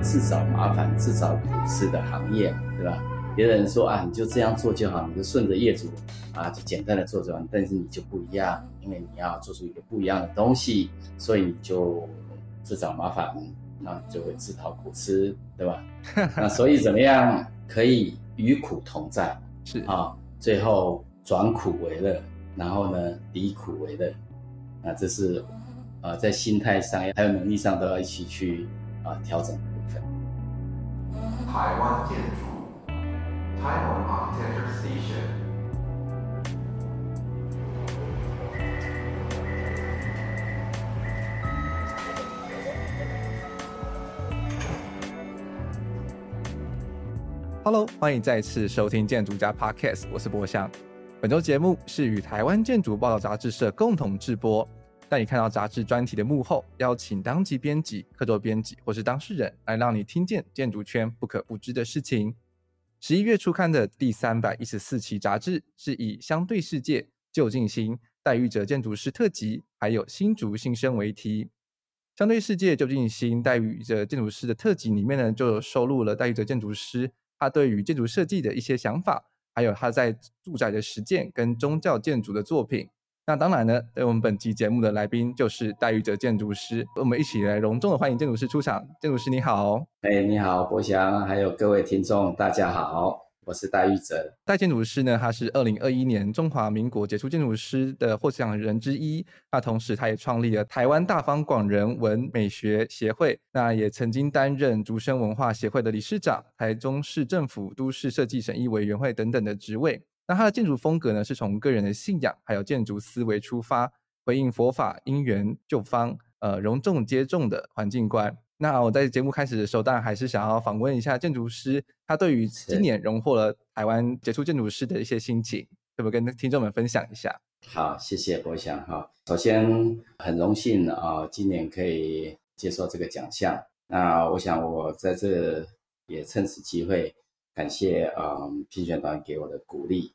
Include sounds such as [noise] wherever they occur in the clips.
自找麻烦、自找苦吃的行业，对吧？别人说啊，你就这样做就好，你就顺着业主啊，就简单的做就完。但是你就不一样，因为你要做出一个不一样的东西，所以你就自找麻烦。那就会自讨苦吃，对吧？[laughs] 那所以怎么样可以与苦同在？是啊，最后转苦为乐，然后呢，离苦为乐。那这是啊，在心态上还有能力上都要一起去啊调整台湾建筑，台湾 Architecture Station。Hello，欢迎再次收听建筑家 Podcast，我是博翔。本周节目是与台湾建筑报道杂志社共同制播，带你看到杂志专题的幕后，邀请当期编辑、客座编辑或是当事人，来让你听见建筑圈不可不知的事情。十一月初刊的第三百一十四期杂志是以《相对世界》、旧进新、待遇者建筑师特辑，还有新竹新生为题。《相对世界》、旧进新、待遇者建筑师的特辑里面呢，就收录了待遇者建筑师。他对于建筑设计的一些想法，还有他在住宅的实践跟宗教建筑的作品。那当然呢，对我们本期节目的来宾就是戴玉哲建筑师，我们一起来隆重的欢迎建筑师出场。建筑师你好，哎，你好，博翔，还有各位听众，大家好。我是戴玉哲，戴建筑师呢，他是二零二一年中华民国杰出建筑师的获奖人之一。那同时，他也创立了台湾大方广人文美学协会，那也曾经担任竹生文化协会的理事长、台中市政府都市设计审议委员会等等的职位。那他的建筑风格呢，是从个人的信仰还有建筑思维出发，回应佛法因缘就方，呃，容众接众的环境观。那我在节目开始的时候，当然还是想要访问一下建筑师，他对于今年荣获了台湾杰出建筑师的一些心情，可不可以跟听众们分享一下？好，谢谢博翔哈。首先很荣幸啊，今年可以接受这个奖项。那我想我在这也趁此机会感谢啊评选团给我的鼓励，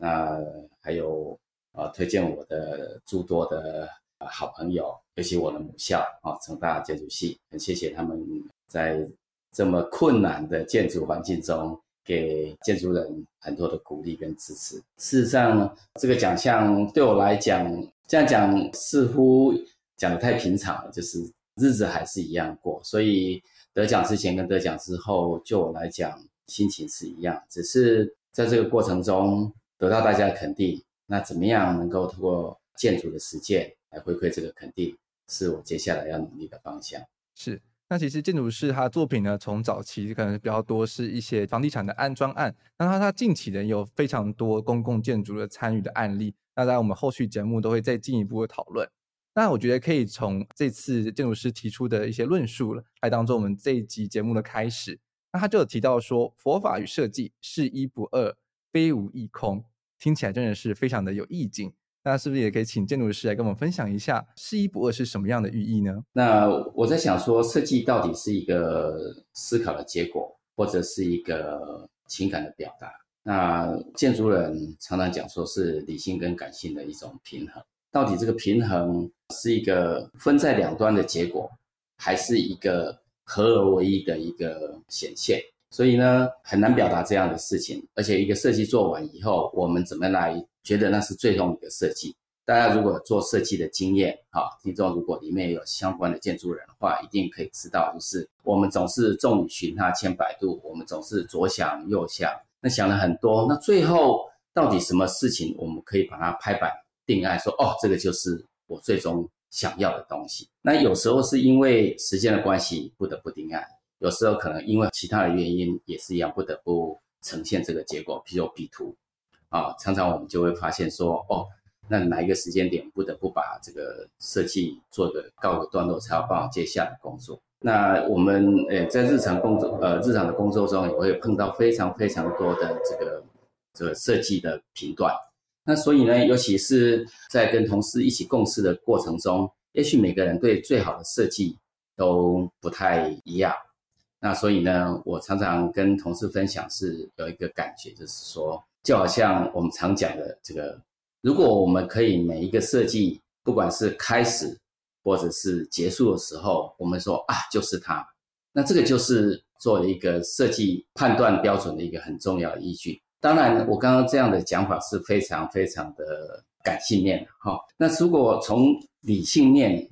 那还有啊推荐我的诸多的好朋友。尤其我的母校啊，成大建筑系，很谢谢他们在这么困难的建筑环境中，给建筑人很多的鼓励跟支持。事实上，这个奖项对我来讲，这样讲似乎讲的太平常了，就是日子还是一样过。所以得奖之前跟得奖之后，就我来讲，心情是一样，只是在这个过程中得到大家的肯定。那怎么样能够通过建筑的实践来回馈这个肯定？是我接下来要努力的方向。是，那其实建筑师他作品呢，从早期可能比较多是一些房地产的安装案，那他他近期呢有非常多公共建筑的参与的案例。那在我们后续节目都会再进一步的讨论。那我觉得可以从这次建筑师提出的一些论述来当做我们这一集节目的开始。那他就有提到说，佛法与设计是一不二，非无一空，听起来真的是非常的有意境。那是不是也可以请建筑师来跟我们分享一下“是一不二”是什么样的寓意呢？那我在想说，设计到底是一个思考的结果，或者是一个情感的表达？那建筑人常常讲说是理性跟感性的一种平衡，到底这个平衡是一个分在两端的结果，还是一个合而为一的一个显现？所以呢，很难表达这样的事情。而且一个设计做完以后，我们怎么来？觉得那是最终一个设计。大家如果做设计的经验，哈，听众如果里面有相关的建筑人的话，一定可以知道，就是我们总是众里寻他千百度，我们总是左想右想，那想了很多，那最后到底什么事情我们可以把它拍板定案，说哦，这个就是我最终想要的东西。那有时候是因为时间的关系不得不定案，有时候可能因为其他的原因也是一样，不得不呈现这个结果，譬如比图。啊，常常我们就会发现说，哦，那哪一个时间点不得不把这个设计做个告个段落，才要办好接下来工作。那我们呃在日常工作呃日常的工作中也会碰到非常非常多的这个这个设计的频段。那所以呢，尤其是在跟同事一起共事的过程中，也许每个人对最好的设计都不太一样。那所以呢，我常常跟同事分享是有一个感觉，就是说，就好像我们常讲的这个。如果我们可以每一个设计，不管是开始或者是结束的时候，我们说啊，就是它，那这个就是做一个设计判断标准的一个很重要的依据。当然，我刚刚这样的讲法是非常非常的感性面的哈。那如果从理性面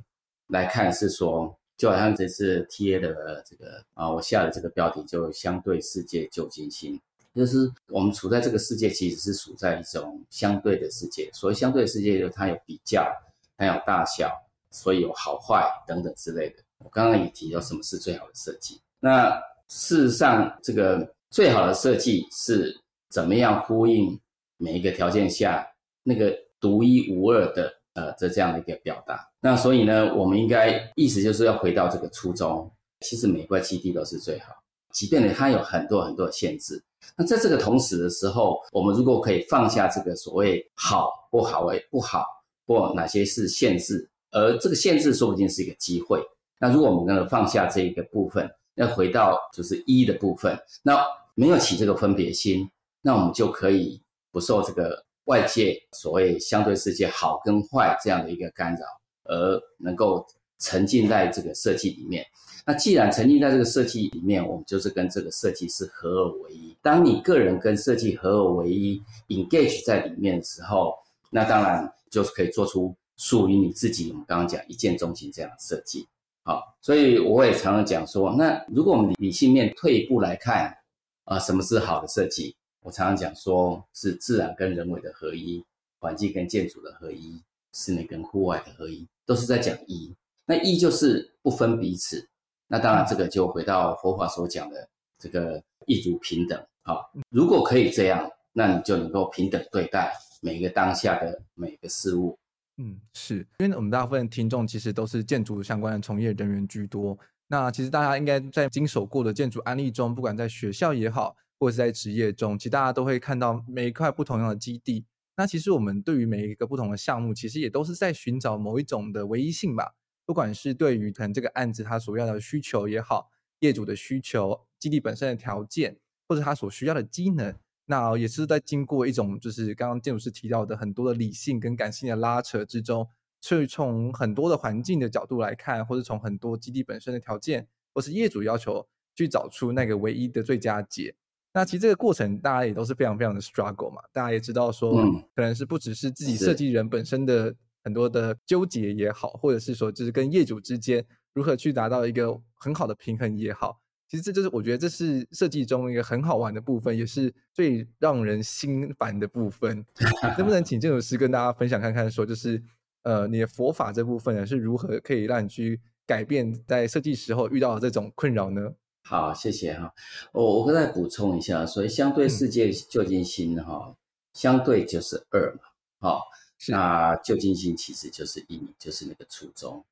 来看，是说，就好像这次 TA 的这个啊，我下的这个标题就相对世界旧金新。就是我们处在这个世界，其实是处在一种相对的世界。所谓相对的世界，就它有比较，它有大小，所以有好坏等等之类的。我刚刚也提到什么是最好的设计。那事实上，这个最好的设计是怎么样呼应每一个条件下那个独一无二的呃这这样的一个表达？那所以呢，我们应该意思就是要回到这个初衷。其实每块基地都是最好，即便呢它有很多很多的限制。那在这个同时的时候，我们如果可以放下这个所谓好不好为不好，或哪些是限制，而这个限制说不定是一个机会。那如果我们能够放下这一个部分，要回到就是一的部分，那没有起这个分别心，那我们就可以不受这个外界所谓相对世界好跟坏这样的一个干扰，而能够沉浸在这个设计里面。那既然沉浸在这个设计里面，我们就是跟这个设计师合二为一。当你个人跟设计合二为一，engage 在里面的时候，那当然就是可以做出属于你自己。我们刚刚讲一见钟情这样的设计，好，所以我也常常讲说，那如果我们理性面退一步来看，啊、什么是好的设计？我常常讲说是自然跟人为的合一，环境跟建筑的合一，室内跟户外的合一，都是在讲一。那一就是不分彼此。那当然，这个就回到佛法所讲的这个一族平等。好，如果可以这样，那你就能够平等对待每一个当下的每个事物。嗯，是因为我们大部分听众其实都是建筑相关的从业人员居多。那其实大家应该在经手过的建筑案例中，不管在学校也好，或者是在职业中，其实大家都会看到每一块不同样的基地。那其实我们对于每一个不同的项目，其实也都是在寻找某一种的唯一性吧。不管是对于可能这个案子它所要的需求也好，业主的需求、基地本身的条件，或者他所需要的机能，那也是在经过一种就是刚刚建筑师提到的很多的理性跟感性的拉扯之中，所以从很多的环境的角度来看，或者从很多基地本身的条件，或是业主要求去找出那个唯一的最佳解。那其实这个过程大家也都是非常非常的 struggle 嘛，大家也知道说，可能是不只是自己设计人本身的。很多的纠结也好，或者是说，就是跟业主之间如何去达到一个很好的平衡也好，其实这就是我觉得这是设计中一个很好玩的部分，也是最让人心烦的部分。[laughs] 能不能请建筑师跟大家分享看看，说就是呃，你的佛法这部分呢，是如何可以让你去改变在设计时候遇到的这种困扰呢？好，谢谢哈。我我再补充一下，所以相对世界旧金新哈，嗯、相对就是二嘛，好。那旧金新其实就是一，就是那个初衷。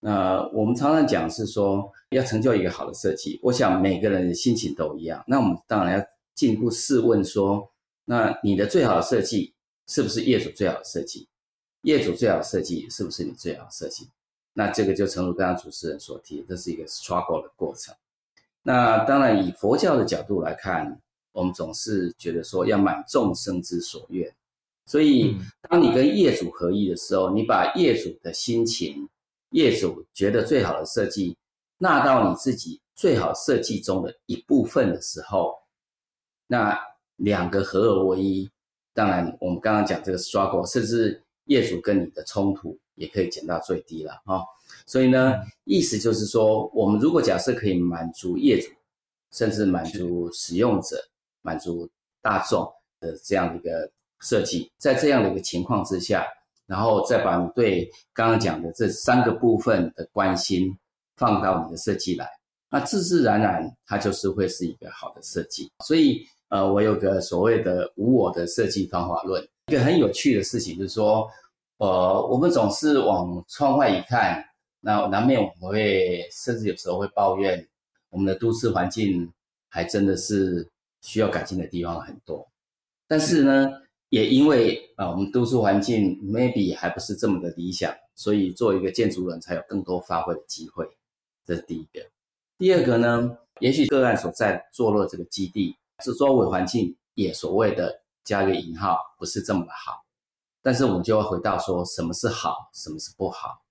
那我们常常讲是说，要成就一个好的设计，我想每个人的心情都一样。那我们当然要进一步试问说，那你的最好的设计是不是业主最好的设计？业主最好的设计是不是你最好的设计？那这个就诚如刚刚主持人所提，这是一个 struggle 的过程。那当然以佛教的角度来看，我们总是觉得说要满众生之所愿。所以，当你跟业主合一的时候，你把业主的心情、业主觉得最好的设计纳到你自己最好设计中的一部分的时候，那两个合而为一。当然，我们刚刚讲这个 struggle，甚至业主跟你的冲突也可以减到最低了啊。所以呢，意思就是说，我们如果假设可以满足业主，甚至满足使用者、满足大众的这样的一个。设计在这样的一个情况之下，然后再把你对刚刚讲的这三个部分的关心放到你的设计来，那自自然然它就是会是一个好的设计。所以，呃，我有个所谓的无我的设计方法论。一个很有趣的事情就是说，呃，我们总是往窗外一看，那难免我们会，甚至有时候会抱怨，我们的都市环境还真的是需要改进的地方很多。但是呢，也因为啊、我们都市环境 maybe 还不是这么的理想，所以做一个建筑人才有更多发挥的机会。这是第一个。第二个呢，也许个案所在坐落这个基地，是周围环境也所谓的加个引号，不是这么的好。但是我们就会回到说，什么是好，什么是不好？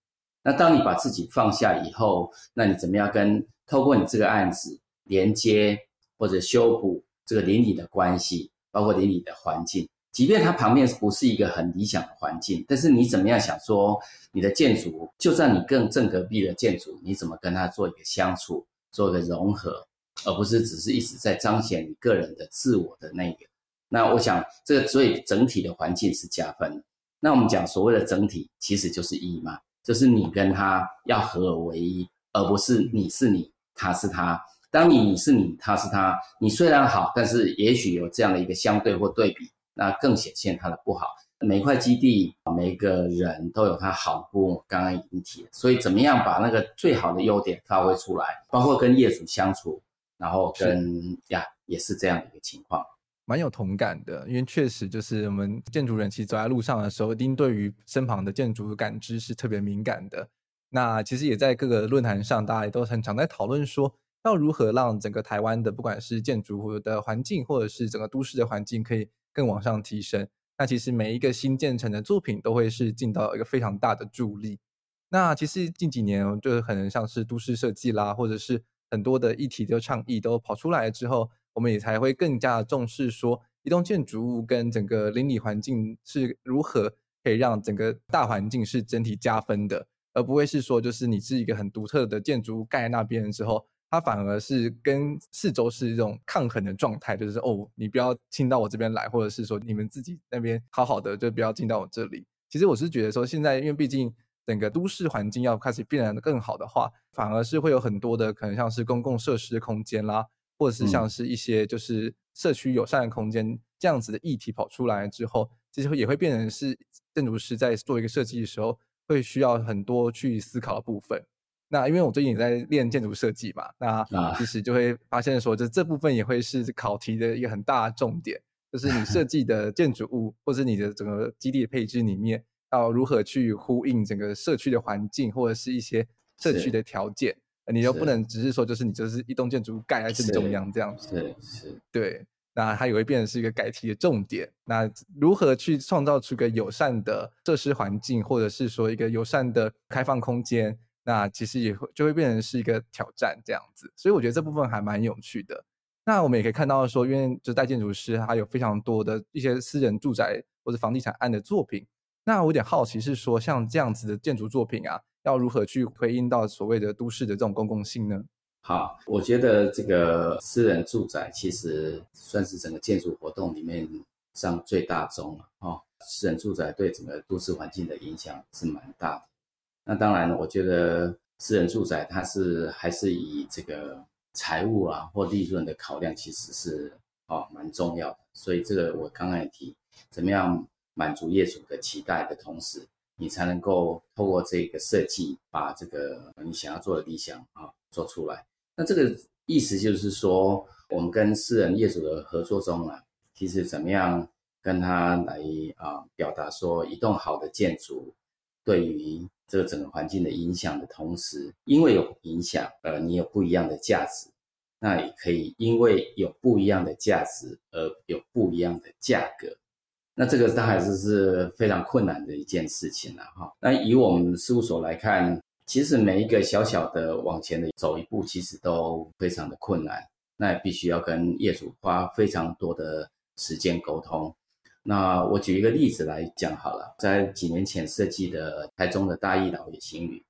那当你把自己放下以后，那你怎么样跟透过你这个案子连接或者修补这个邻里的关系，包括邻里的环境，即便它旁边不是一个很理想的环境，但是你怎么样想说，你的建筑，就算你更正隔壁的建筑，你怎么跟它做一个相处，做一个融合，而不是只是一直在彰显你个人的自我的那个。那我想，这个所以整体的环境是加分。那我们讲所谓的整体，其实就是一嘛，就是你跟他要合而为一，而不是你是你，他是他。当你你是你，他是他，你虽然好，但是也许有这样的一个相对或对比，那更显现他的不好。每一块基地，每个人都有他好不？刚刚已经提了，所以怎么样把那个最好的优点发挥出来，包括跟业主相处，然后跟呀，也是这样的一个情况。蛮有同感的，因为确实就是我们建筑人其实走在路上的时候，一定对于身旁的建筑感知是特别敏感的。那其实也在各个论坛上，大家也都很常在讨论说，要如何让整个台湾的不管是建筑的环境，或者是整个都市的环境，可以更往上提升。那其实每一个新建成的作品，都会是尽到一个非常大的助力。那其实近几年，就是可能像是都市设计啦，或者是很多的议题的倡议都跑出来之后。我们也才会更加重视说，一栋建筑物跟整个邻里环境是如何可以让整个大环境是整体加分的，而不会是说，就是你是一个很独特的建筑物盖在那边的时候，它反而是跟四周是一种抗衡的状态，就是哦，你不要进到我这边来，或者是说你们自己那边好好的，就不要进到我这里。其实我是觉得说，现在因为毕竟整个都市环境要开始变得更好的话，反而是会有很多的可能像是公共设施空间啦。或者是像是一些就是社区友善的空间这样子的议题跑出来之后，其实也会变成是建筑师在做一个设计的时候，会需要很多去思考的部分。那因为我最近也在练建筑设计嘛，那其实就会发现说，这这部分也会是考题的一个很大的重点，就是你设计的建筑物或者你的整个基地的配置里面，要如何去呼应整个社区的环境或者是一些社区的条件。你又不能只是说，就是你就是一栋建筑物盖在正中央这样子，是是，对，那它也会变成是一个改题的重点。那如何去创造出一个友善的设施环境，或者是说一个友善的开放空间，那其实也会就会变成是一个挑战这样子。所以我觉得这部分还蛮有趣的。那我们也可以看到说，因为就代建筑师他有非常多的一些私人住宅或者房地产案的作品。那我有点好奇是说，像这样子的建筑作品啊。要如何去回应到所谓的都市的这种公共性呢？好，我觉得这个私人住宅其实算是整个建筑活动里面上最大宗了哦。私人住宅对整个都市环境的影响是蛮大的。那当然了，我觉得私人住宅它是还是以这个财务啊或利润的考量，其实是哦蛮重要的。所以这个我刚刚也提，怎么样满足业主的期待的同时。你才能够透过这个设计，把这个你想要做的理想啊做出来。那这个意思就是说，我们跟私人业主的合作中啊，其实怎么样跟他来啊表达说，一栋好的建筑对于这个整个环境的影响的同时，因为有影响，呃，你有不一样的价值，那也可以因为有不一样的价值而有不一样的价格。那这个它还是是非常困难的一件事情了哈。那以我们事务所来看，其实每一个小小的往前的走一步，其实都非常的困难。那也必须要跟业主花非常多的时间沟通。那我举一个例子来讲好了，在几年前设计的台中的大义岛也行屿，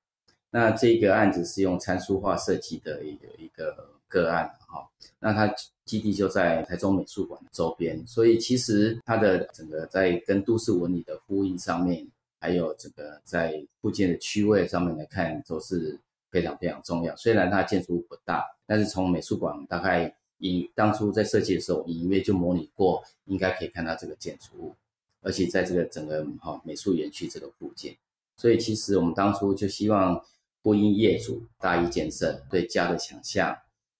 那这个案子是用参数化设计的一个一个个案哈。那它。基地就在台中美术馆周边，所以其实它的整个在跟都市纹理的呼应上面，还有整个在附近的区位上面来看，都是非常非常重要。虽然它建筑物不大，但是从美术馆大概隐当初在设计的时候，隐约就模拟过，应该可以看到这个建筑物。而且在这个整个哈美术园区这个附近，所以其实我们当初就希望呼应业主大一建设对家的想象，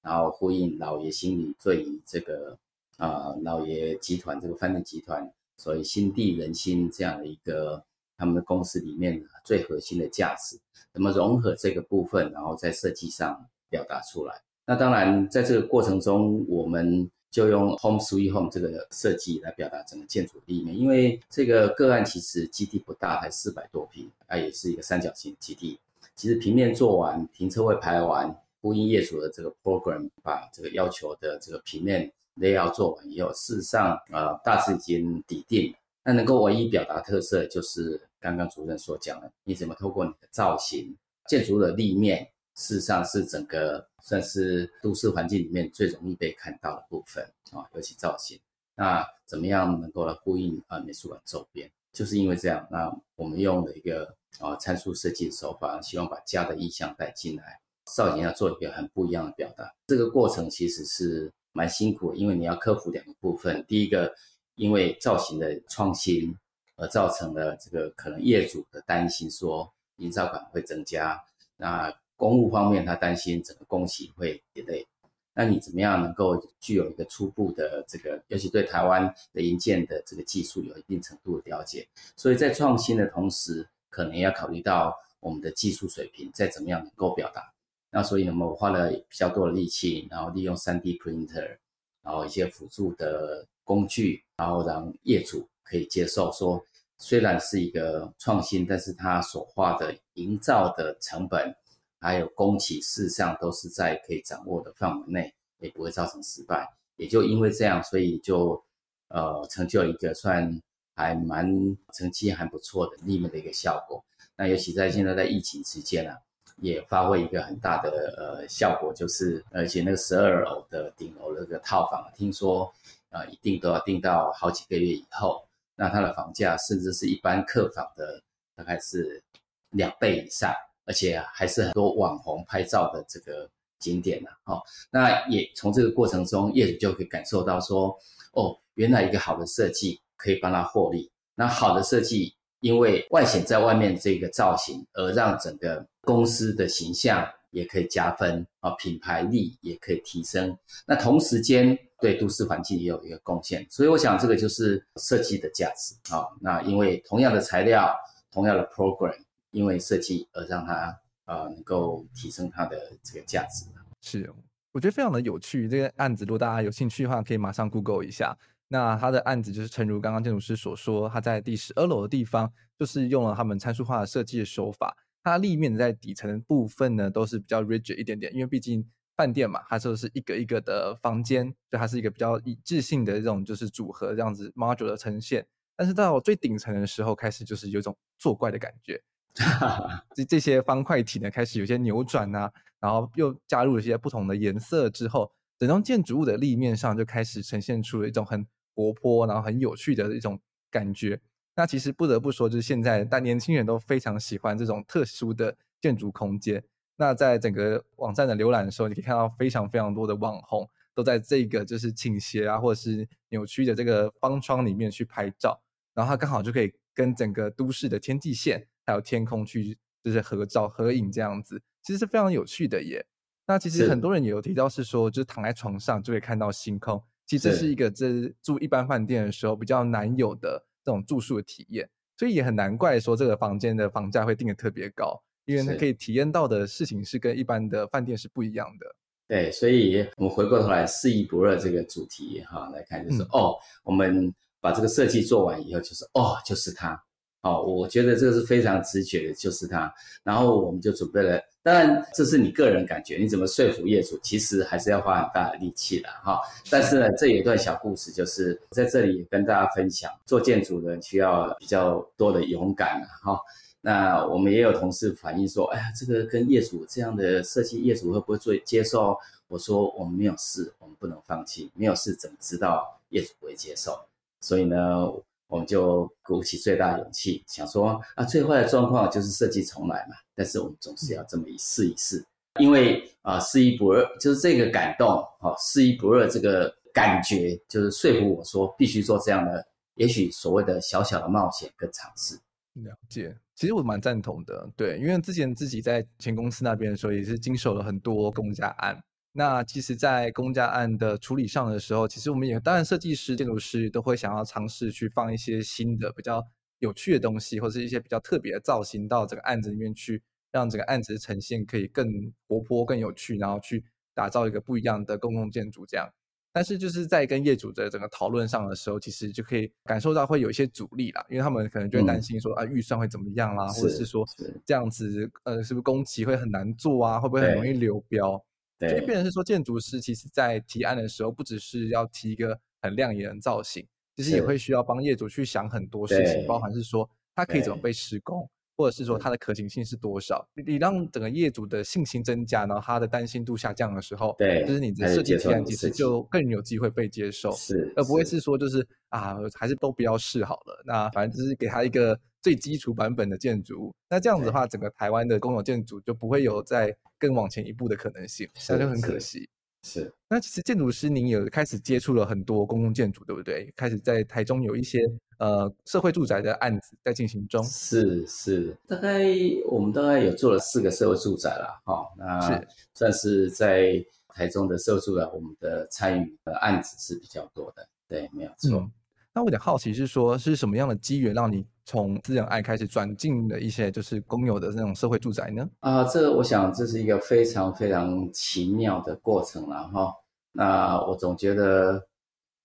然后呼应老爷心里对于这个啊、呃、老爷集团这个饭店集团，所以心地人心这样的一个他们的公司里面最核心的价值，怎么融合这个部分，然后在设计上表达出来。那当然在这个过程中，我们。就用 Home Sweet Home 这个设计来表达整个建筑立面，因为这个个案其实基地不大，才四百多平，它也是一个三角形基地。其实平面做完，停车位排完，呼应业主的这个 program，把这个要求的这个平面 layout 做完以后，事实上呃大致已经底定。那能够唯一表达特色，就是刚刚主任所讲的，你怎么透过你的造型、建筑的立面。事实上是整个算是都市环境里面最容易被看到的部分啊，尤其造型。那怎么样能够来呼应啊美术馆周边？就是因为这样，那我们用了一个啊参数设计的手法，希望把家的意象带进来，造型要做一个很不一样的表达。这个过程其实是蛮辛苦，因为你要克服两个部分。第一个，因为造型的创新而造成了这个可能业主的担心，说营造感会增加。那公务方面，他担心整个工期会 delay。那你怎么样能够具有一个初步的这个，尤其对台湾的营建的这个技术有一定程度的了解？所以在创新的同时，可能要考虑到我们的技术水平，再怎么样能够表达。那所以呢，我花了比较多的力气，然后利用 3D printer，然后一些辅助的工具，然后让业主可以接受说，虽然是一个创新，但是它所花的营造的成本。还有工期，事实上都是在可以掌握的范围内，也不会造成失败。也就因为这样，所以就呃成就一个算还蛮成绩还不错的立面的一个效果。那尤其在现在在疫情期间啊，也发挥一个很大的呃效果，就是而且那个十二楼的顶楼那个套房，听说呃一定都要订到好几个月以后，那它的房价甚至是一般客房的大概是两倍以上。而且还是很多网红拍照的这个景点呢，哦，那也从这个过程中，业主就可以感受到说，哦，原来一个好的设计可以帮他获利。那好的设计，因为外显在外面这个造型，而让整个公司的形象也可以加分啊，品牌力也可以提升。那同时间对都市环境也有一个贡献。所以我想这个就是设计的价值啊。那因为同样的材料，同样的 program。因为设计而让它呃能够提升它的这个价值。是，我觉得非常的有趣。这个案子如果大家有兴趣的话，可以马上 Google 一下。那他的案子就是诚如刚刚建筑师所说，他在第十二楼的地方，就是用了他们参数化的设计的手法。它立面在底层的部分呢，都是比较 rigid 一点点，因为毕竟饭店嘛，它就是一个一个的房间，就它是一个比较一致性的这种就是组合这样子 module 的呈现。但是到最顶层的时候，开始就是有一种作怪的感觉。[laughs] 这这些方块体呢，开始有些扭转啊，然后又加入了一些不同的颜色之后，整栋建筑物的立面上就开始呈现出了一种很活泼，然后很有趣的一种感觉。那其实不得不说，就是现在大年轻人都非常喜欢这种特殊的建筑空间。那在整个网站的浏览的时候，你可以看到非常非常多的网红都在这个就是倾斜啊，或者是扭曲的这个方窗里面去拍照，然后它刚好就可以跟整个都市的天际线。还有天空去就是合照合影这样子，其实是非常有趣的耶。那其实很多人也有提到是说，就是躺在床上就会看到星空，其实这是一个这住一般饭店的时候比较难有的这种住宿的体验，所以也很难怪说这个房间的房价会定得特别高，因为它可以体验到的事情是跟一般的饭店是不一样的。对，所以我们回过头来四意不二这个主题哈来看，就是、嗯、哦，我们把这个设计做完以后，就是哦，就是它。哦，我觉得这个是非常直觉的，就是它。然后我们就准备了，当然这是你个人感觉，你怎么说服业主，其实还是要花很大的力气的哈。但是呢，这有一段小故事，就是在这里跟大家分享，做建筑的需要比较多的勇敢哈。那我们也有同事反映说，哎呀，这个跟业主这样的设计，业主会不会做接受？我说我们没有试，我们不能放弃，没有试怎么知道业主不会接受？所以呢。我们就鼓起最大勇气，想说啊，最坏的状况就是设计重来嘛。但是我们总是要这么一试一试，因为啊，试一不二，就是这个感动，哦，试一不二这个感觉，就是说服我说必须做这样的也许所谓的小小的冒险跟尝试。了解，其实我蛮赞同的，对，因为之前自己在前公司那边的时候，也是经手了很多公家案。那其实，在公家案的处理上的时候，其实我们也当然设计师、建筑师都会想要尝试去放一些新的、比较有趣的东西，或者是一些比较特别的造型到这个案子里面去，让整个案子的呈现可以更活泼、更有趣，然后去打造一个不一样的公共建筑这样。但是就是在跟业主的整个讨论上的时候，其实就可以感受到会有一些阻力啦，因为他们可能就会担心说、嗯、啊预算会怎么样啦，或者是说这样子呃是不是工期会很难做啊，会不会很容易流标？对，所以变成是说建筑师其实在提案的时候，不只是要提一个很亮眼的造型，其实也会需要帮业主去想很多事情，包含是说它可以怎么被施工。或者是说它的可行性是多少？你让整个业主的信心增加，然后他的担心度下降的时候，对，就是你的设计提案其实就更有机会被接受，是，而不会是说就是啊，还是都不要试好了。那反正就是给他一个最基础版本的建筑物。那这样子的话，整个台湾的公有建筑就不会有再更往前一步的可能性，那就很可惜。是，那其实建筑师您有开始接触了很多公共建筑，对不对？开始在台中有一些呃社会住宅的案子在进行中。是是，大概我们大概有做了四个社会住宅了，哈、哦，那是算是在台中的社会住宅，我们的参与的案子是比较多的，对，没有错。嗯那我有点好奇是说，是什么样的机缘让你从私人爱开始转进了一些就是公有的那种社会住宅呢？啊、呃，这我想这是一个非常非常奇妙的过程了哈。那我总觉得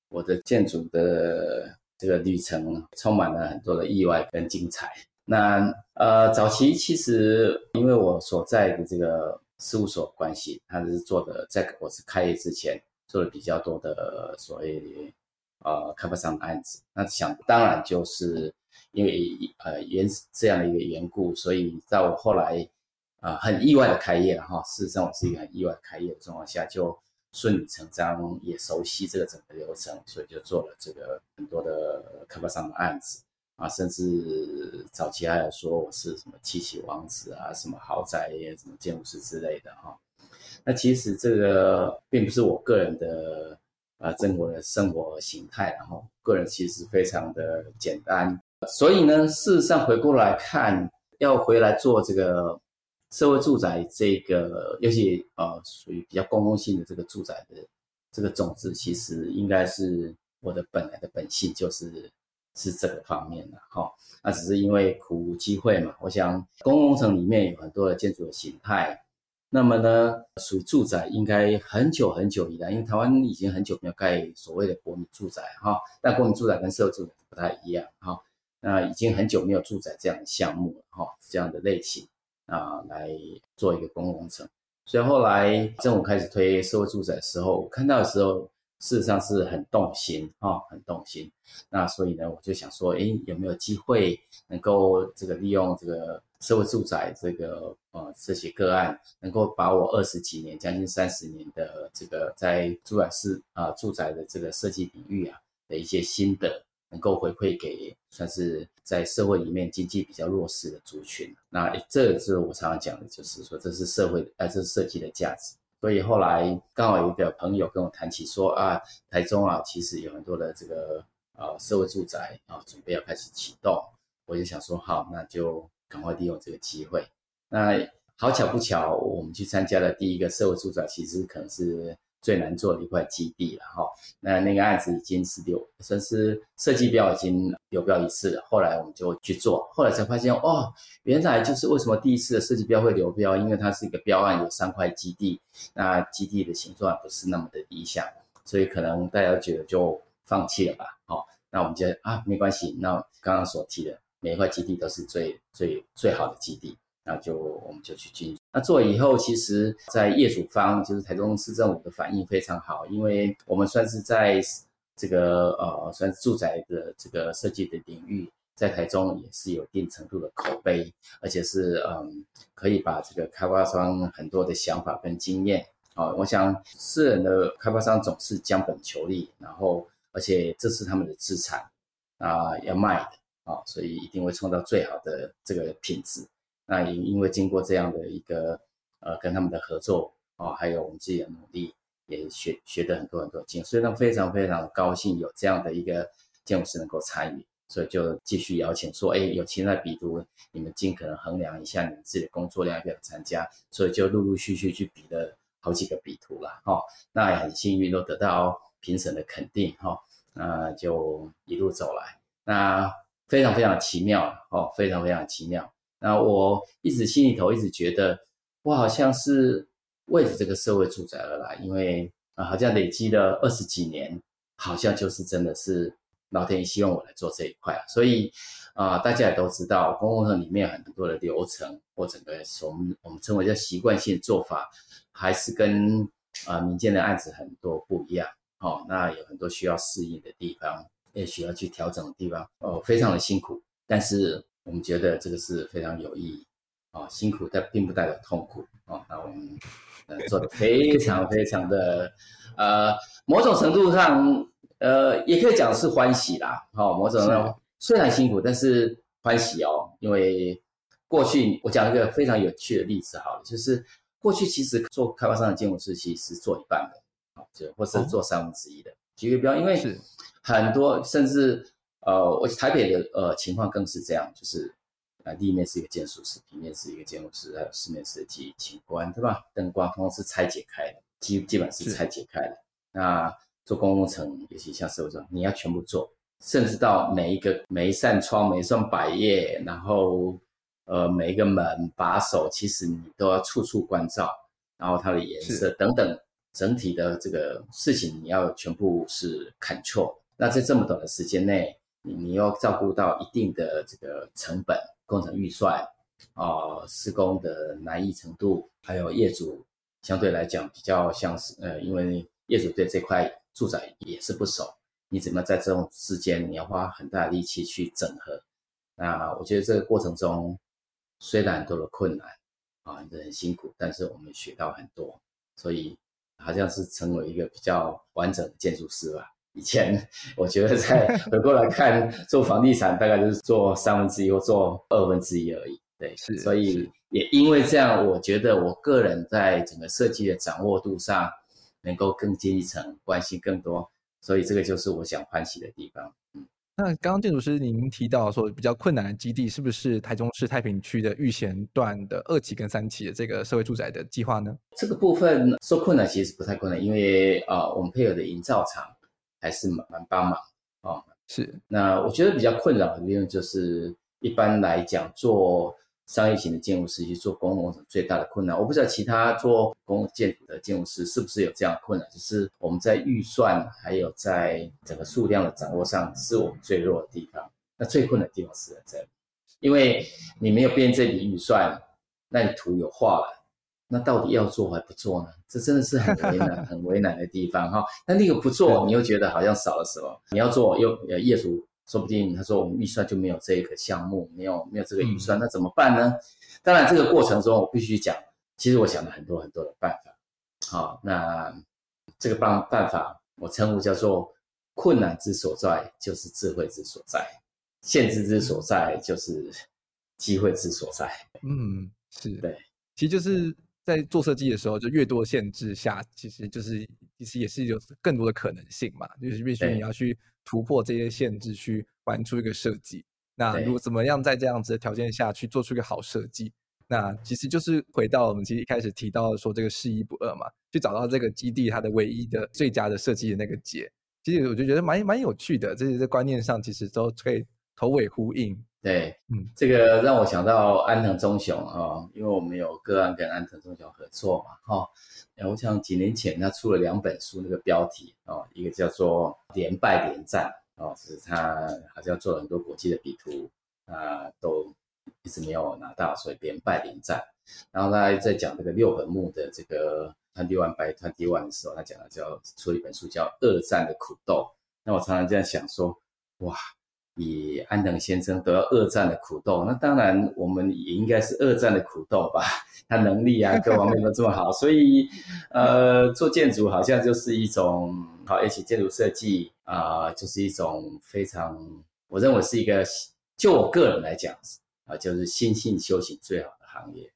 我的建筑的这个旅程充满了很多的意外跟精彩。那呃，早期其实因为我所在的这个事务所关系，他是做的，在我是开业之前做的比较多的所谓。呃，开发商的案子，那想当然就是因为呃原这样的一个缘故，所以在我后来啊、很意外的开业了哈。事实上，我是一个很意外开业的状况下，就顺理成章也熟悉这个整个流程，所以就做了这个很多的开发商的案子啊，甚至早期还有说我是什么七喜王子啊，什么豪宅什么建筑师之类的哈。那其实这个并不是我个人的。啊，生活的生活形态，然后个人其实非常的简单，所以呢，事实上回过来看，要回来做这个社会住宅，这个尤其呃属于比较公共性的这个住宅的这个种子，其实应该是我的本来的本性就是是这个方面的哈。那只是因为苦无机会嘛，我想公共工程里面有很多的建筑的形态。那么呢，属于住宅应该很久很久以来，因为台湾已经很久没有盖所谓的国民住宅哈，但国民住宅跟社会住宅不太一样哈，那已经很久没有住宅这样的项目了哈，这样的类型啊来做一个公共工程，所以后来政府开始推社会住宅的时候，我看到的时候，事实上是很动心哈，很动心。那所以呢，我就想说，诶，有没有机会能够这个利用这个。社会住宅这个呃这些个案，能够把我二十几年、将近三十年的这个在住宅室啊住宅的这个设计领域啊的一些心得，能够回馈给算是在社会里面经济比较弱势的族群。那这是我常常讲的，就是说这是社会呃这是设计的价值。所以后来刚好有一个朋友跟我谈起说啊，台中啊其实有很多的这个呃社会住宅啊准备要开始启动，我就想说好，那就。赶快利用这个机会。那好巧不巧，我们去参加的第一个社会住宅，其实可能是最难做的一块基地了哈。那那个案子已经是流，算是设计标已经流标一次了。后来我们就去做，后来才发现哦，原来就是为什么第一次的设计标会流标，因为它是一个标案有三块基地，那基地的形状不是那么的理想，所以可能大家觉得就放弃了吧。好，那我们就啊没关系，那刚刚所提的。每一块基地都是最最最好的基地，那就我们就去进。那做以后，其实，在业主方，就是台中市政府的反应非常好，因为我们算是在这个呃，算是住宅的这个设计的领域，在台中也是有一定程度的口碑，而且是嗯，可以把这个开发商很多的想法跟经验啊，我想私人的开发商总是将本求利，然后而且这是他们的资产啊，要卖的。啊，所以一定会创造最好的这个品质。那也因为经过这样的一个呃跟他们的合作啊，还有我们自己的努力，也学学得很多很多经，所以呢非常非常高兴有这样的一个建筑师能够参与，所以就继续邀请说，哎，有其他笔图，你们尽可能衡量一下你们自己的工作量要不要参加，所以就陆陆续续去比了好几个笔图了，哈，那也很幸运都得到评审的肯定，哈，那就一路走来，那非常非常奇妙，哦，非常非常奇妙。那我一直心里头一直觉得，我好像是为了这个社会住宅而来，因为啊，好像累积了二十几年，好像就是真的是老天爷希望我来做这一块，所以啊，大家也都知道，公共层里面很多的流程或整个我们我们称为叫习惯性做法，还是跟啊民间的案子很多不一样，哦，那有很多需要适应的地方，也需要去调整的地方，哦，非常的辛苦，但是。我们觉得这个是非常有意义啊，辛苦但并不代表痛苦啊。那我们呃做的非常非常的呃，某种程度上呃也可以讲是欢喜啦。好，某种程度上虽然辛苦，但是欢喜哦。因为过去我讲一个非常有趣的例子，好了，就是过去其实做开发商的建筑师其实是做一半的，啊，就或是做三分之一的。举个比方，因为很多甚至。呃，我台北的呃情况更是这样，就是啊，立面是一个建筑师，平面是一个建筑师，还有室面设计、景观，对吧？灯光通通是拆解开的，基基本是拆解开的。那做公共层，尤其像社会上，你要全部做，甚至到每一个每一扇窗、每一双百叶，然后呃每一个门把手，其实你都要处处关照，然后它的颜色等等，整体的这个事情你要全部是 control。那在这么短的时间内，你要照顾到一定的这个成本、工程预算啊、施工的难易程度，还有业主相对来讲比较像是呃，因为业主对这块住宅也是不熟，你怎么在这种之间你要花很大的力气去整合？那我觉得这个过程中虽然很多的困难啊，很辛苦，但是我们学到很多，所以好像是成为一个比较完整的建筑师吧。以前我觉得在 [laughs] 回过来看做房地产，大概就是做三分之一或做二分之一而已。对，是，所以也因为这样，我觉得我个人在整个设计的掌握度上能够更进一层，关心更多，所以这个就是我想欢喜的地方。嗯，那刚刚建筑师您提到说比较困难的基地，是不是台中市太平区的育贤段的二期跟三期的这个社会住宅的计划呢？这个部分说困难其实不太困难，因为啊、呃，我们配合的营造厂。还是蛮蛮帮忙哦，是。那我觉得比较困扰的地方就是，一般来讲做商业型的建筑师去做公共工最大的困难，我不知道其他做公共建筑的建筑师是不是有这样的困难，就是我们在预算还有在整个数量的掌握上是我们最弱的地方。那最困难的地方是在这里，因为你没有编这笔预算，那你图有画了。那到底要做还不做呢？这真的是很为难、[laughs] 很为难的地方哈。那那个不做，你又觉得好像少了什么。你要做，又呃业主说不定他说我们预算就没有这一个项目，没有没有这个预算，那怎么办呢？当然这个过程中我必须讲，其实我想了很多很多的办法。好，那这个办办法我称呼叫做困难之所在就是智慧之所在，限制之所在就是机会之所在。嗯，是对，其实就是。在做设计的时候，就越多限制下，其实就是其实也是有更多的可能性嘛。就是必须你要去突破这些限制，去玩出一个设计。那如果怎么样在这样子的条件下去做出一个好设计，那其实就是回到我们其实一开始提到说这个是一不二嘛，去找到这个基地它的唯一的最佳的设计的那个解。其实我就觉得蛮蛮有趣的，这些在观念上其实都可以头尾呼应。对，嗯，这个让我想到安藤忠雄啊、哦，因为我们有个案跟安藤忠雄合作嘛，哈、哦，我想几年前他出了两本书，那个标题哦，一个叫做《连败连战》哦，就是他好像做了很多国际的比图啊，都一直没有拿到，所以连败连战。然后他在讲这个六本木的这个 Twenty One by Twenty One 的时候，他讲了叫出了一本书叫《二战的苦斗》。那我常常这样想说，哇。以安藤先生都要二战的苦斗，那当然我们也应该是二战的苦斗吧？他能力啊，各方面都这么好，所以呃，做建筑好像就是一种好，而且建筑设计啊、呃，就是一种非常，我认为是一个，就我个人来讲啊，就是心性修行最好的行业。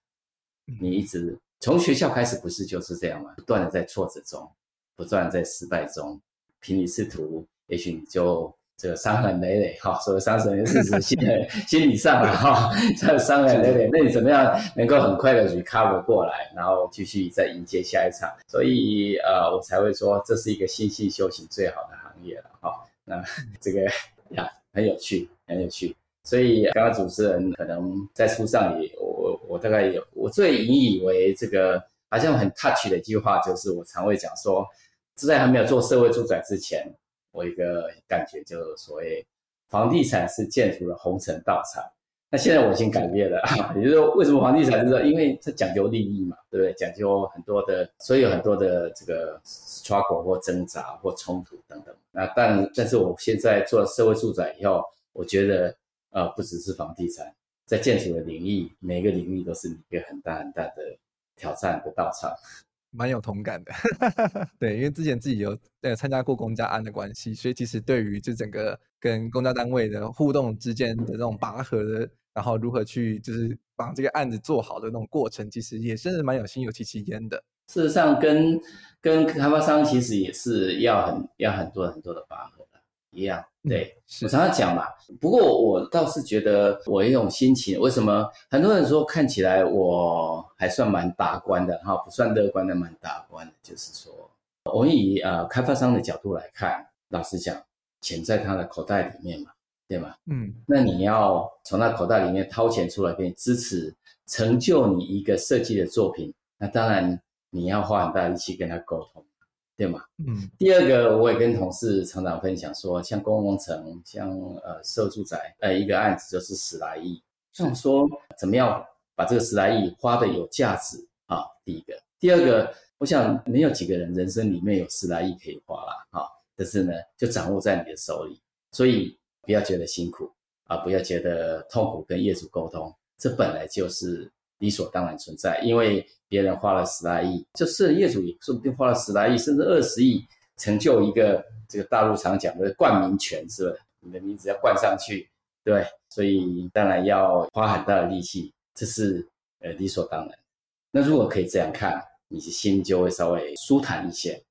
你一直从学校开始，不是就是这样吗？不断的在挫折中，不断在失败中，凭你试图，也许你就。这个伤痕累累哈，所谓伤痕是指心心理上的哈，这 [laughs] 伤痕累累，那你怎么样能够很快的 recover 过来，然后继续再迎接下一场？所以呃，我才会说这是一个心性修行最好的行业了哈。那这个呀很有趣，很有趣。所以刚刚主持人可能在书上也我我大概有我最引以为这个好像很 touch 的一句话，就是我常会讲说，在还没有做社会住宅之前。我一个感觉就是所谓房地产是建筑的红尘道场，那现在我已经改变了，[laughs] 也就是说为什么房地产是说，因为它讲究利益嘛，对不对？讲究很多的，所以有很多的这个 struggle 或挣扎或冲突等等。那但但是我现在做了社会住宅以后，我觉得呃不只是房地产，在建筑的领域，每个领域都是一个很大很大的挑战的道场。蛮有同感的，[laughs] 对，因为之前自己有呃参加过公家案的关系，所以其实对于这整个跟公家单位的互动之间的这种拔河的，然后如何去就是把这个案子做好的那种过程，其实也真是蛮有心有戚戚焉的。事实上跟，跟跟开发商其实也是要很要很多很多的拔河。一样，对，我常常讲嘛。不过我倒是觉得我一种心情，为什么很多人说看起来我还算蛮达观的哈，不算乐观的，蛮达观的。就是说，我们以呃开发商的角度来看，老实讲，钱在他的口袋里面嘛，对吗？嗯，那你要从他口袋里面掏钱出来给你支持，成就你一个设计的作品，那当然你要花很大力气跟他沟通。对嘛？嗯，第二个我也跟同事常常分享说，像公共工程，像呃社住宅，呃一个案子就是十来亿，想说怎么样把这个十来亿花的有价值啊？第一个，第二个，我想没有几个人人生里面有十来亿可以花了啊，但是呢，就掌握在你的手里，所以不要觉得辛苦啊，不要觉得痛苦，跟业主沟通，这本来就是。理所当然存在，因为别人花了十来亿，就是业主也说不定花了十来亿，甚至二十亿，成就一个这个大陆常讲的冠名权，是吧？你的名字要冠上去，对，所以当然要花很大的力气，这是呃理所当然。那如果可以这样看，你的心就会稍微舒坦一些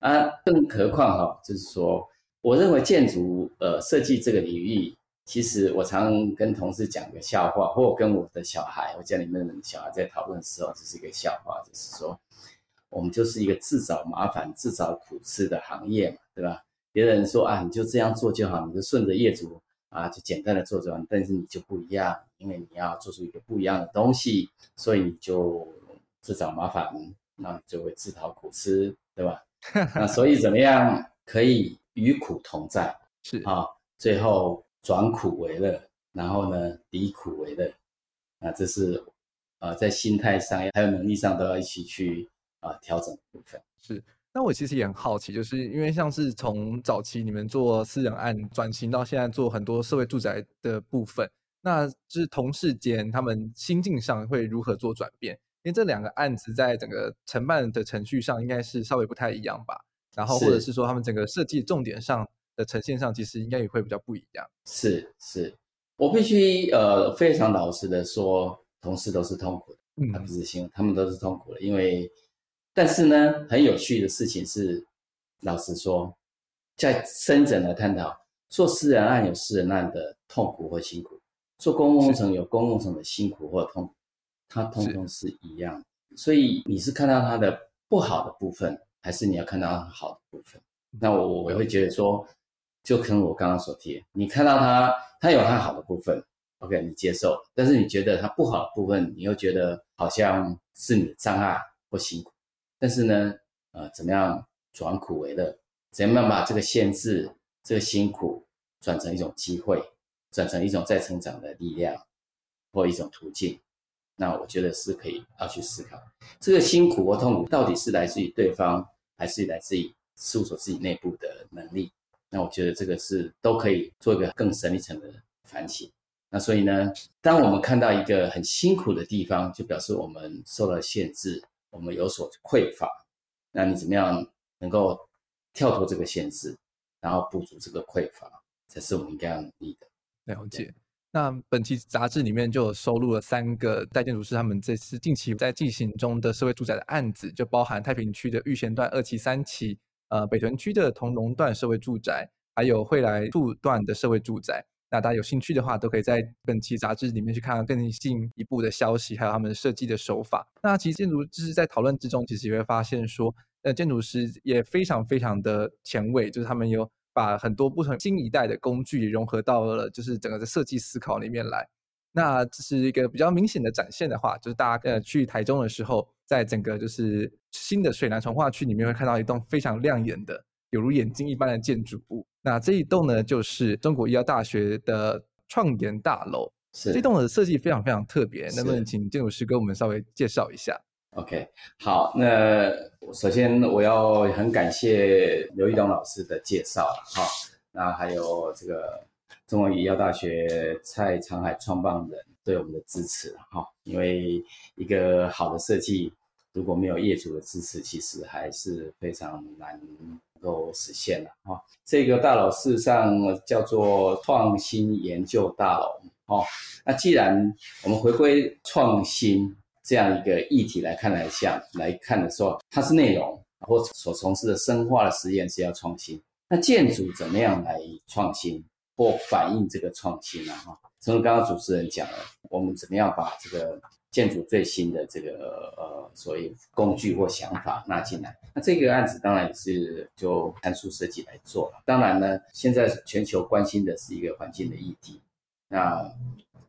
啊。更何况哈，就是说，我认为建筑呃设计这个领域。其实我常跟同事讲个笑话，或跟我的小孩，我家里面的小孩在讨论的时候，这是一个笑话，就是说，我们就是一个自找麻烦、自找苦吃的行业嘛，对吧？别人说啊，你就这样做就好，你就顺着业主啊，就简单的做就完，但是你就不一样，因为你要做出一个不一样的东西，所以你就自找麻烦，那你就会自讨苦吃，对吧？[laughs] 那所以怎么样可以与苦同在？是啊，最后。转苦为乐，然后呢，离苦为乐，啊，这是，啊，在心态上还有能力上都要一起去啊、呃、调整的部分。是，那我其实也很好奇，就是因为像是从早期你们做私人案转型到现在做很多社会住宅的部分，那就是同事间他们心境上会如何做转变？因为这两个案子在整个承办的程序上应该是稍微不太一样吧，然后或者是说他们整个设计重点上。的呈现上，其实应该也会比较不一样。是是，我必须呃非常老实的说，同事都是痛苦的，嗯，不是心，他们都是痛苦的。因为，但是呢，很有趣的事情是，老实说，在深圳来探讨，做私人案有私人案的痛苦或辛苦，做公共工程有公共工程的辛苦或痛苦，它通通是一样。所以你是看到它的不好的部分，还是你要看到它好的部分？那我我会觉得说。就跟我刚刚所提，你看到他，他有他好的部分，OK，你接受，但是你觉得他不好的部分，你又觉得好像是你的障碍或辛苦。但是呢，呃，怎么样转苦为乐？怎么样把这个限制、这个辛苦转成一种机会，转成一种再成长的力量或一种途径？那我觉得是可以要去思考，这个辛苦或痛苦到底是来自于对方，还是来自于事务所自己内部的能力？那我觉得这个是都可以做一个更深一层的反省。那所以呢，当我们看到一个很辛苦的地方，就表示我们受了限制，我们有所匮乏。那你怎么样能够跳脱这个限制，然后补足这个匮乏，才是我们应该要努力的。了解。那本期杂志里面就有收录了三个代建筑师他们这次近期在进行中的社会住宅的案子，就包含太平区的育贤段二期、三期。呃，北屯区的同荣段社会住宅，还有惠来路段的社会住宅。那大家有兴趣的话，都可以在本期杂志里面去看看更进一步的消息，还有他们设计的手法。那其实建筑就是在讨论之中，其实也会发现说，呃，建筑师也非常非常的前卫，就是他们有把很多不同新一代的工具融合到了就是整个的设计思考里面来。那这是一个比较明显的展现的话，就是大家呃去台中的时候，在整个就是新的水南重化区里面会看到一栋非常亮眼的，有如眼睛一般的建筑物。那这一栋呢，就是中国医药大学的创研大楼。是这栋的设计非常非常特别，能不能请建筑师给我们稍微介绍一下？OK，好，那首先我要很感谢刘一东老师的介绍哈，那还有这个中国医药大学蔡长海创办人对我们的支持哈，因为一个好的设计如果没有业主的支持，其实还是非常难。能够实现的哈，这个大楼事实上叫做创新研究大楼哦。那既然我们回归创新这样一个议题来看来像来看的时候，它是内容或所从事的深化的实验是要创新。那建筑怎么样来创新或反映这个创新呢？哈，正如刚刚主持人讲了，我们怎么样把这个。建筑最新的这个呃，所谓工具或想法纳进来，那这个案子当然也是就参数设计来做了。当然呢，现在全球关心的是一个环境的议题。那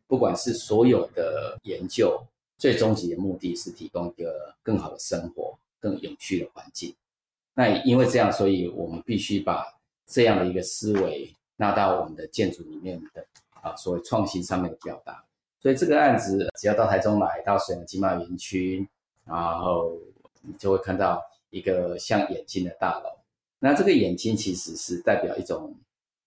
不管是所有的研究，最终极的目的是提供一个更好的生活、更有序的环境。那因为这样，所以我们必须把这样的一个思维纳到我们的建筑里面的啊，所谓创新上面的表达。所以这个案子，只要到台中来，到水湳经贸园区，然后你就会看到一个像眼睛的大楼。那这个眼睛其实是代表一种，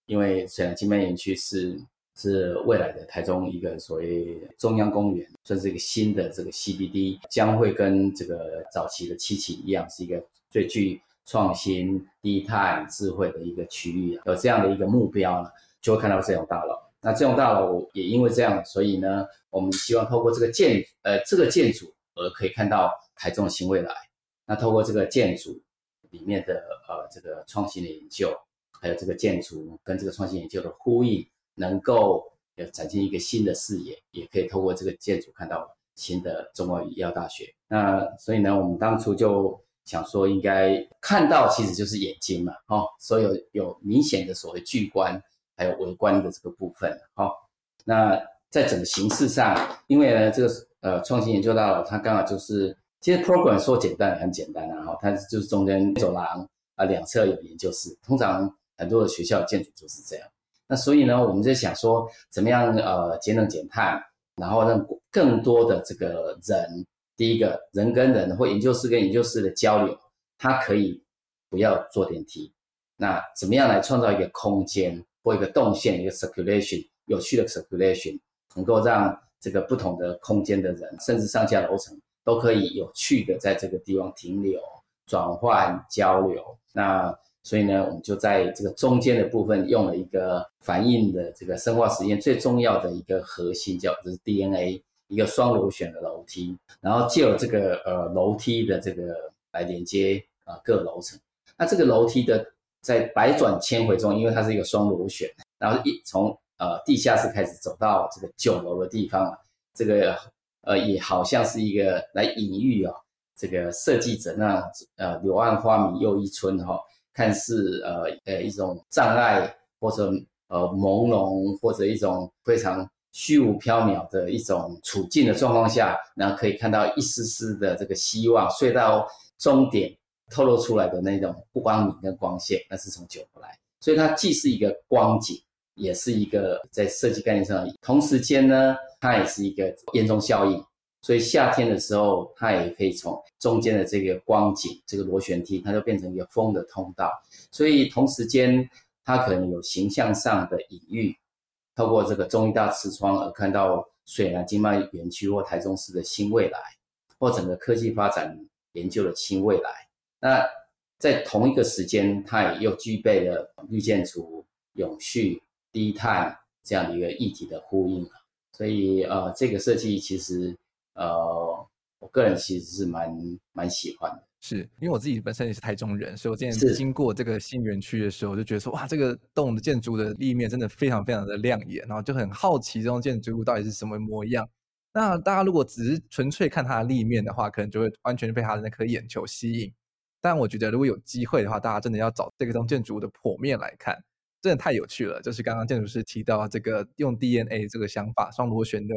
因为水湳经贸园区是是未来的台中一个所谓中央公园，算是一个新的这个 CBD，将会跟这个早期的七期一样，是一个最具创新、低碳、智慧的一个区域。有这样的一个目标呢，就会看到这种大楼。那这种大楼也因为这样，所以呢，我们希望透过这个建呃这个建筑而可以看到台中的新未来。那透过这个建筑里面的呃这个创新的研究，还有这个建筑跟这个创新研究的呼应，能够呃展现一个新的视野，也可以透过这个建筑看到新的中国医药大学。那所以呢，我们当初就想说，应该看到其实就是眼睛嘛，哦，所以有有明显的所谓巨观。还有微观的这个部分，好，那在整个形式上，因为呢，这个呃创新研究大楼它刚好就是，其实 program 说简单很简单啊，哈，它就是中间走廊啊，两侧有研究室，通常很多的学校建筑就是这样。那所以呢，我们在想说，怎么样呃节能减碳，然后让更多的这个人，第一个人跟人或研究室跟研究室的交流，它可以不要坐电梯，那怎么样来创造一个空间？或一个动线，一个 circulation，有趣的 circulation，能够让这个不同的空间的人，甚至上下楼层都可以有趣的在这个地方停留、转换、交流。那所以呢，我们就在这个中间的部分用了一个反映的这个生化实验最重要的一个核心，叫就是 DNA，一个双螺旋的楼梯，然后借由这个呃楼梯的这个来连接啊、呃、各楼层。那这个楼梯的。在百转千回中，因为它是一个双螺旋，然后一从呃地下室开始走到这个九楼的地方，这个呃也好像是一个来隐喻啊、哦，这个设计者那呃柳暗花明又一村哈、哦，看似呃呃一种障碍或者呃朦胧或者一种非常虚无缥缈的一种处境的状况下，然后可以看到一丝丝的这个希望，隧道终点。透露出来的那种不光明跟光线，那是从九楼来，所以它既是一个光景，也是一个在设计概念上，同时间呢，它也是一个烟囱效应。所以夏天的时候，它也可以从中间的这个光景，这个螺旋梯，它就变成一个风的通道。所以同时间，它可能有形象上的隐喻，透过这个中医大痔疮而看到水南经贸园区或台中市的新未来，或整个科技发展研究的新未来。那在同一个时间，它也又具备了绿建筑、永续、低碳这样的一个议题的呼应。所以呃，这个设计其实呃，我个人其实是蛮蛮喜欢的。是因为我自己本身也是台中人，所以我之前经过这个新园区的时候，我就觉得说，哇，这个栋的建筑的立面真的非常非常的亮眼，然后就很好奇这种建筑物到底是什么模样。那大家如果只是纯粹看它的立面的话，可能就会完全被它的那颗眼球吸引。但我觉得如果有机会的话，大家真的要找这个栋建筑物的剖面来看，真的太有趣了。就是刚刚建筑师提到这个用 DNA 这个想法，双螺旋的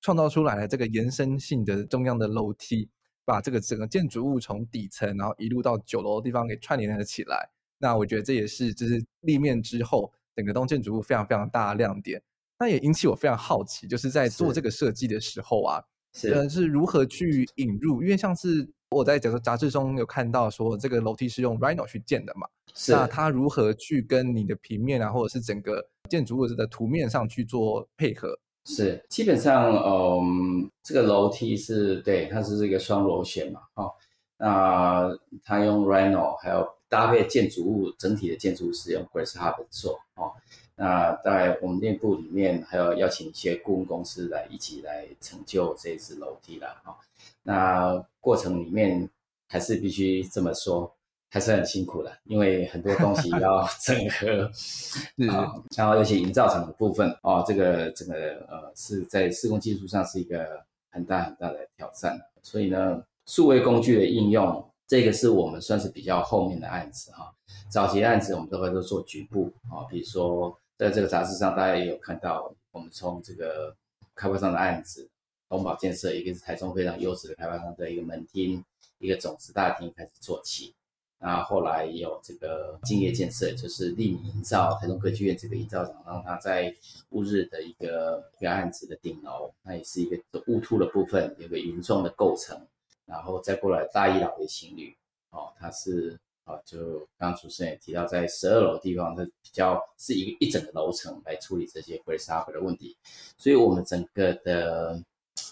创造出来的这个延伸性的中央的楼梯。把这个整个建筑物从底层，然后一路到九楼的地方给串联了起来。那我觉得这也是就是立面之后整个栋建筑物非常非常大的亮点。那也引起我非常好奇，就是在做这个设计的时候啊，是呃是如何去引入？因为像是我在讲说杂志中有看到说，这个楼梯是用 Rhino 去建的嘛，是那它如何去跟你的平面啊，或者是整个建筑物的图面上去做配合？是，基本上，嗯，这个楼梯是对，它是这个双螺旋嘛，哦，那它用 Rhino，还有搭配建筑物整体的建筑是用 Grace Hopper 做，哦，那在我们内部里面还有邀请一些顾问公司来一起来成就这次楼梯啦，哦，那过程里面还是必须这么说。还是很辛苦的，因为很多东西要 [laughs] 整合，[laughs] 啊，然后尤其营造厂的部分哦，这个整个呃是在施工技术上是一个很大很大的挑战。所以呢，数位工具的应用，这个是我们算是比较后面的案子哈。早期案子我们都会都做局部啊，比如说在这个杂志上大家也有看到，我们从这个开发商的案子，东宝建设一个是台中非常优质的开发商的一个门厅，一个总值大厅开始做起。那后来有这个敬业建设，就是立米营造台中歌剧院这个营造厂，让它在乌日的一个一个案子的顶楼，那也是一个雾凸的部分，有个云状的构成，然后再过来大一老爷情侣，哦，它是啊，就刚刚主持人也提到，在十二楼地方，它比较是一个一整个楼层来处理这些 Grace up 的问题，所以我们整个的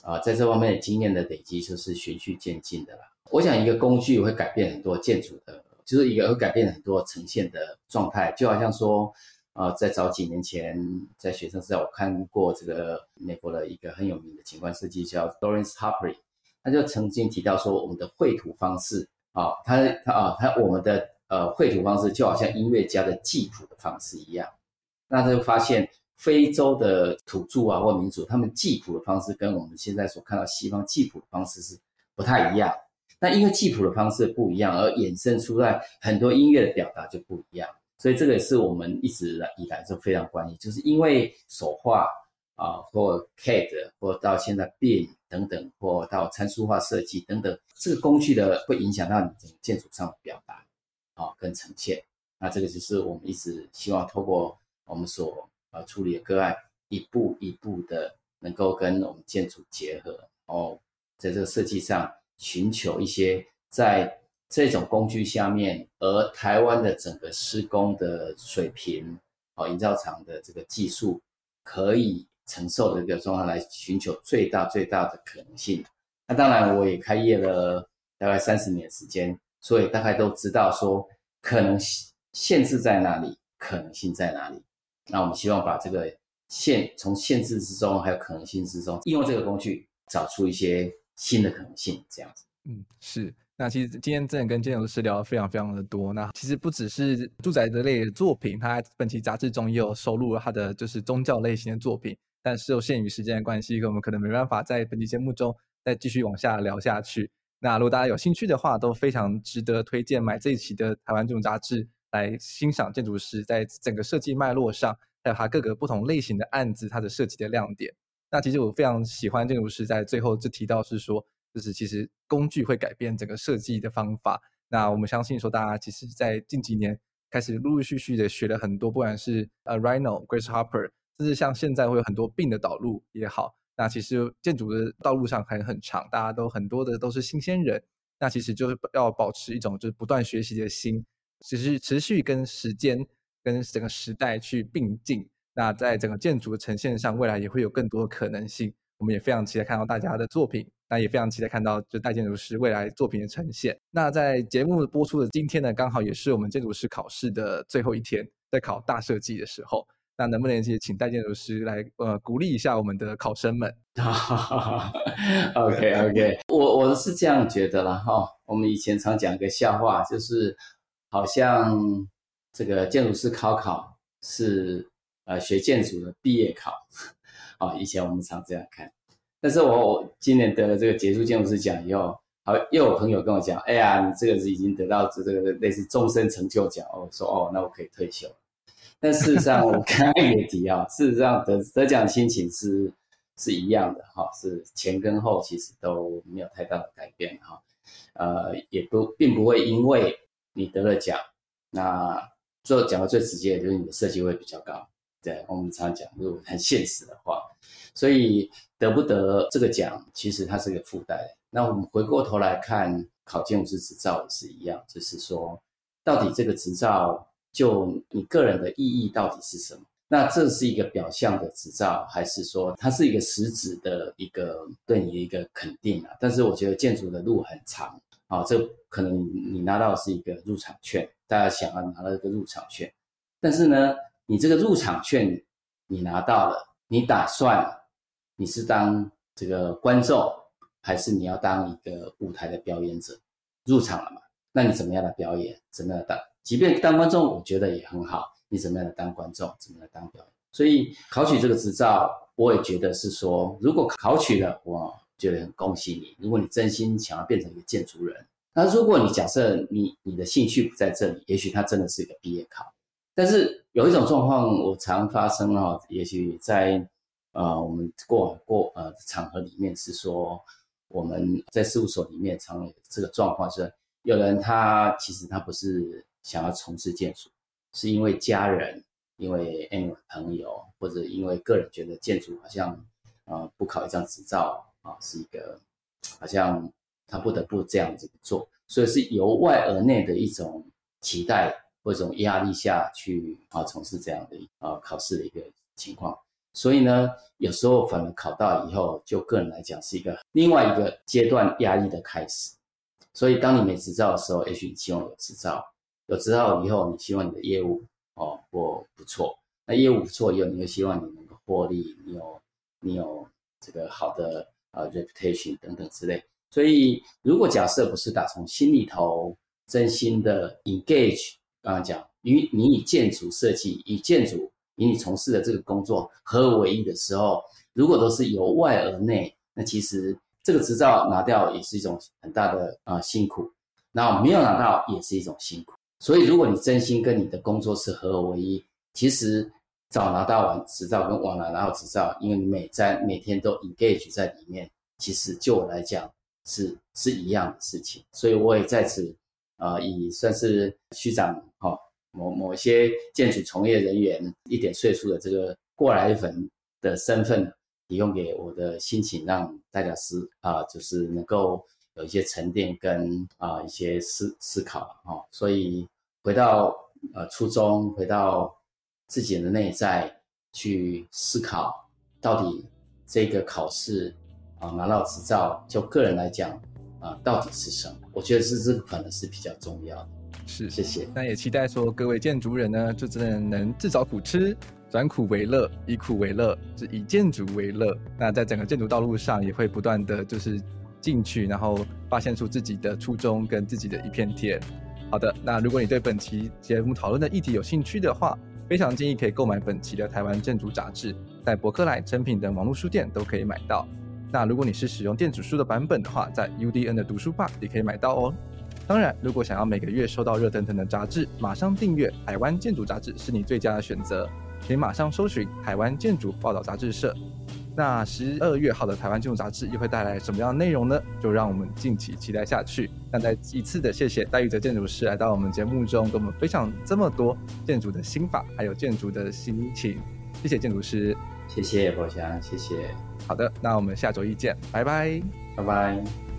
啊，在这方面的经验的累积，就是循序渐进的啦。我想一个工具会改变很多建筑的，就是一个会改变很多呈现的状态，就好像说，呃，在早几年前，在学生时代，我看过这个美国的一个很有名的景观设计叫 Lawrence Harpreet，他就曾经提到说，我们的绘图方式啊，他他啊他我们的呃绘图方式就好像音乐家的记谱的方式一样，那他就发现非洲的土著啊或民族，他们记谱的方式跟我们现在所看到西方记谱的方式是不太一样。那因为记谱的方式不一样，而衍生出来很多音乐的表达就不一样，所以这个是我们一直以来都非常关心，就是因为手画啊，或 CAD，或到现在 BIM 等等，或到参数化设计等等，这个工具的会影响到你整个建筑上的表达啊跟呈现。那这个就是我们一直希望透过我们所呃处理的个案，一步一步的能够跟我们建筑结合，哦在这个设计上。寻求一些在这种工具下面，而台湾的整个施工的水平，哦，营造厂的这个技术可以承受的一个状况，来寻求最大最大的可能性。那当然，我也开业了大概三十年时间，所以大概都知道说可能限制在哪里，可能性在哪里。那我们希望把这个限从限制之中，还有可能性之中，应用这个工具，找出一些。新的可能性，这样子，嗯，是。那其实今天真的跟建筑师聊的非常非常的多。那其实不只是住宅的类作品，他本期杂志中也有收录了他的就是宗教类型的作品。但是受限于时间的关系，我们可能没办法在本期节目中再继续往下聊下去。那如果大家有兴趣的话，都非常值得推荐买这一期的台湾建筑杂志来欣赏建筑师在整个设计脉络上，还有他各个不同类型的案子，他的设计的亮点。那其实我非常喜欢建筑师在最后就提到是说，就是其实工具会改变整个设计的方法。那我们相信说，大家其实，在近几年开始陆陆续续的学了很多，不管是呃 Rhino、Grace Hopper，甚至像现在会有很多病的导入也好。那其实建筑的道路上还很长，大家都很多的都是新鲜人。那其实就是要保持一种就是不断学习的心，只是持续跟时间跟整个时代去并进。那在整个建筑的呈现上，未来也会有更多的可能性。我们也非常期待看到大家的作品，那也非常期待看到就戴建筑师未来作品的呈现。那在节目播出的今天呢，刚好也是我们建筑师考试的最后一天，在考大设计的时候。那能不能也请戴建筑师来呃鼓励一下我们的考生们？[laughs] OK OK，我我是这样觉得啦哈。我们以前常讲一个笑话，就是好像这个建筑师考考是呃学建筑的毕业考啊。以前我们常这样看，但是我今年得了这个杰出建筑师奖以后。好，又有朋友跟我讲，哎呀，你这个是已经得到这个类似终身成就奖。我说，哦，那我可以退休。但事实上，我刚刚也提啊，事实上得得奖的心情是是一样的哈，是前跟后其实都没有太大的改变哈。呃，也不并不会因为你得了奖，那做讲的最直接的就是你的设计会比较高。对，我们常讲，如果很现实的话，所以得不得这个奖，其实它是个附带。那我们回过头来看，考建筑师执照也是一样，就是说，到底这个执照就你个人的意义到底是什么？那这是一个表象的执照，还是说它是一个实质的一个对你的一个肯定啊？但是我觉得建筑的路很长啊，这可能你拿到是一个入场券，大家想要拿到一个入场券，但是呢，你这个入场券你拿到了，你打算你是当这个观众？还是你要当一个舞台的表演者，入场了嘛？那你怎么样的表演？怎么样的当？即便当观众，我觉得也很好。你怎么样的当观众？怎么样的当表演？所以考取这个执照，我也觉得是说，如果考取了，我觉得很恭喜你。如果你真心想要变成一个建筑人，那如果你假设你你的兴趣不在这里，也许它真的是一个毕业考。但是有一种状况，我常发生哈，也许在呃我们过往过呃场合里面是说。我们在事务所里面常有这个状况，是有人他其实他不是想要从事建筑，是因为家人，因为 any 朋友，或者因为个人觉得建筑好像，呃，不考一张执照啊，是一个好像他不得不这样子做，所以是由外而内的一种期待或者一种压力下去啊从事这样的啊考试的一个情况。所以呢，有时候反而考到以后，就个人来讲是一个另外一个阶段压力的开始。所以当你没执照的时候，也许你希望有执照，有执照以后，你希望你的业务哦或不错。那业务不错以后，你又希望你能够获利，你有你有这个好的呃 reputation 等等之类。所以如果假设不是打从心里头真心的 engage，刚刚讲与你以建筑设计以建筑。以你从事的这个工作合而为一的时候，如果都是由外而内，那其实这个执照拿掉也是一种很大的啊、辛苦，然后没有拿到也是一种辛苦。所以，如果你真心跟你的工作是合而为一，其实早拿到完执照跟晚拿到执照，因为你每在每天都 engage 在里面，其实就我来讲是是一样的事情。所以我也在此、呃，以算是区长哈。哦某某些建筑从业人员一点岁数的这个过来人的身份，提供给我的心情，让大家思啊，就是能够有一些沉淀跟啊一些思思考哈。所以回到呃初衷，回到自己的内在去思考，到底这个考试啊拿到执照，就个人来讲啊到底是什么？我觉得是这个可能是比较重要的。是，谢谢。那也期待说各位建筑人呢，就真的能自找苦吃，转苦为乐，以苦为乐，是以建筑为乐。那在整个建筑道路上，也会不断的就是进取，然后发现出自己的初衷跟自己的一片天。好的，那如果你对本期节目讨论的议题有兴趣的话，非常建议可以购买本期的台湾建筑杂志，在博客来、诚品等网络书店都可以买到。那如果你是使用电子书的版本的话，在 UDN 的读书吧也可以买到哦。当然，如果想要每个月收到热腾腾的杂志，马上订阅台湾建筑杂志是你最佳的选择。可以马上搜寻台湾建筑报道杂志社。那十二月号的台湾建筑杂志又会带来什么样的内容呢？就让我们敬请期待下去。那再一次的谢谢戴玉泽建筑师来到我们节目中，跟我们分享这么多建筑的心法，还有建筑的心情。谢谢建筑师，谢谢宝强，谢谢。好的，那我们下周一见，拜拜，拜拜。